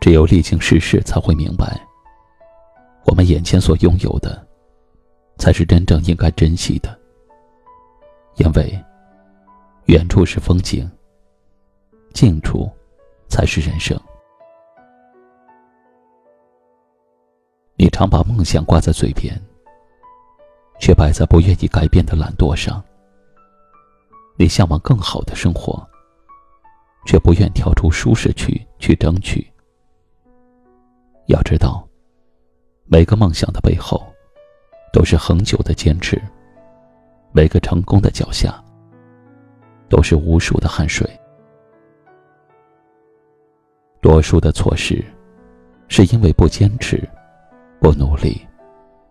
只有历经世事，才会明白，我们眼前所拥有的，才是真正应该珍惜的。因为，远处是风景，近处才是人生。你常把梦想挂在嘴边，却摆在不愿意改变的懒惰上。你向往更好的生活，却不愿跳出舒适区去争取。要知道，每个梦想的背后，都是恒久的坚持；每个成功的脚下，都是无数的汗水。多数的错失，是因为不坚持、不努力、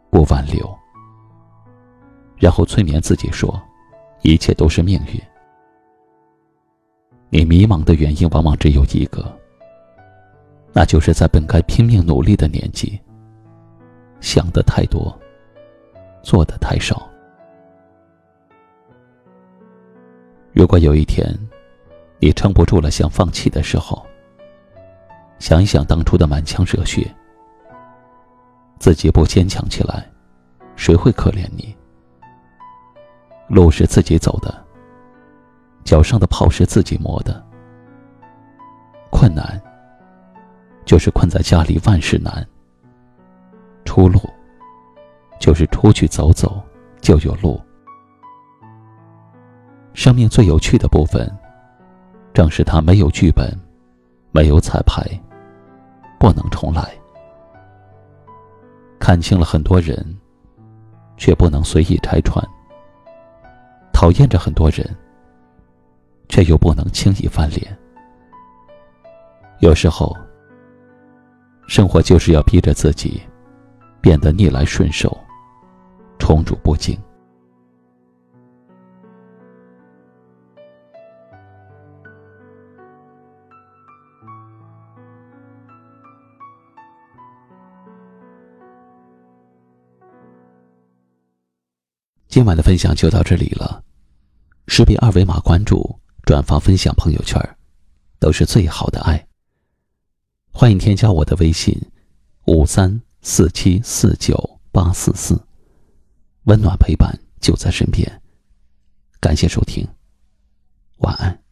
不挽留，然后催眠自己说，一切都是命运。你迷茫的原因，往往只有一个。那就是在本该拼命努力的年纪，想的太多，做的太少。如果有一天，你撑不住了，想放弃的时候，想一想当初的满腔热血，自己不坚强起来，谁会可怜你？路是自己走的，脚上的泡是自己磨的，困难。就是困在家里，万事难。出路，就是出去走走，就有路。生命最有趣的部分，正是它没有剧本，没有彩排，不能重来。看清了很多人，却不能随意拆穿；讨厌着很多人，却又不能轻易翻脸。有时候。生活就是要逼着自己，变得逆来顺受，宠辱不惊。今晚的分享就到这里了，识别二维码关注、转发、分享朋友圈，都是最好的爱。欢迎添加我的微信，五三四七四九八四四，温暖陪伴就在身边。感谢收听，晚安。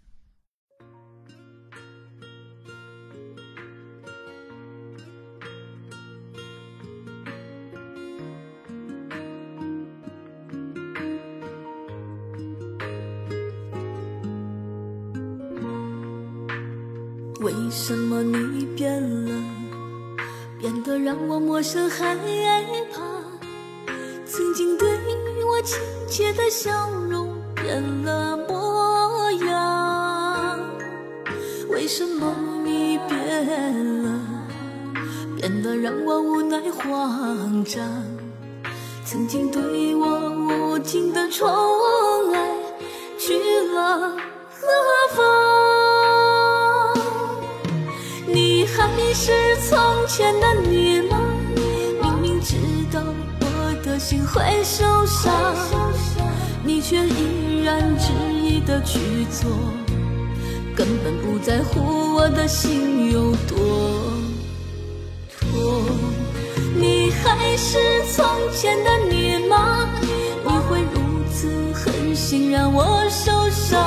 为什么你变了，变得让我陌生害怕？曾经对我亲切的笑容变了模样。为什么你变了，变得让我无奈慌张？曾经对我无尽的宠爱，去了何方？你是从前的你吗？明明知道我的心会受伤，你却依然执意的去做，根本不在乎我的心有多痛。你还是从前的你吗？你会如此狠心让我受伤，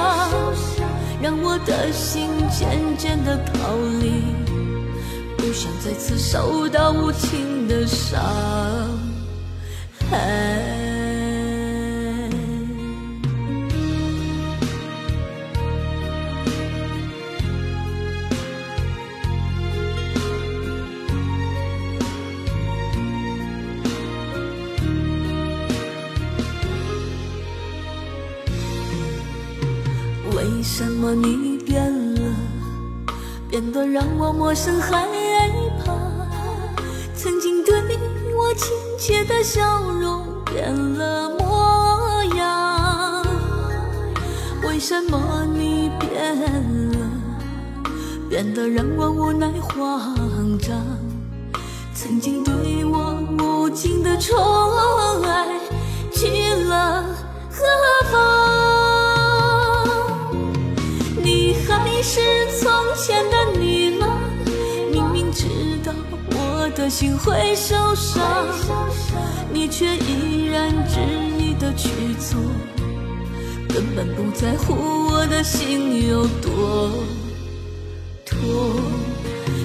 让我的心渐渐的逃离。不想再次受到无情的伤害。为什么你变了，变得让我陌生害？曾经对我亲切的笑容变了模样。为什么你变了，变得让我无奈慌张？曾经对我无尽的宠爱，去了何方？你还是从前的的心会受伤，你却依然执意的去做，根本不在乎我的心有多痛。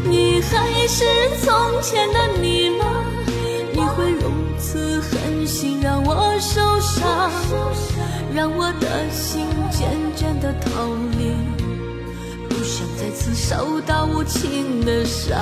你还是从前的你吗？你会如此狠心让我受伤，让我的心渐渐的逃离，不想再次受到无情的伤。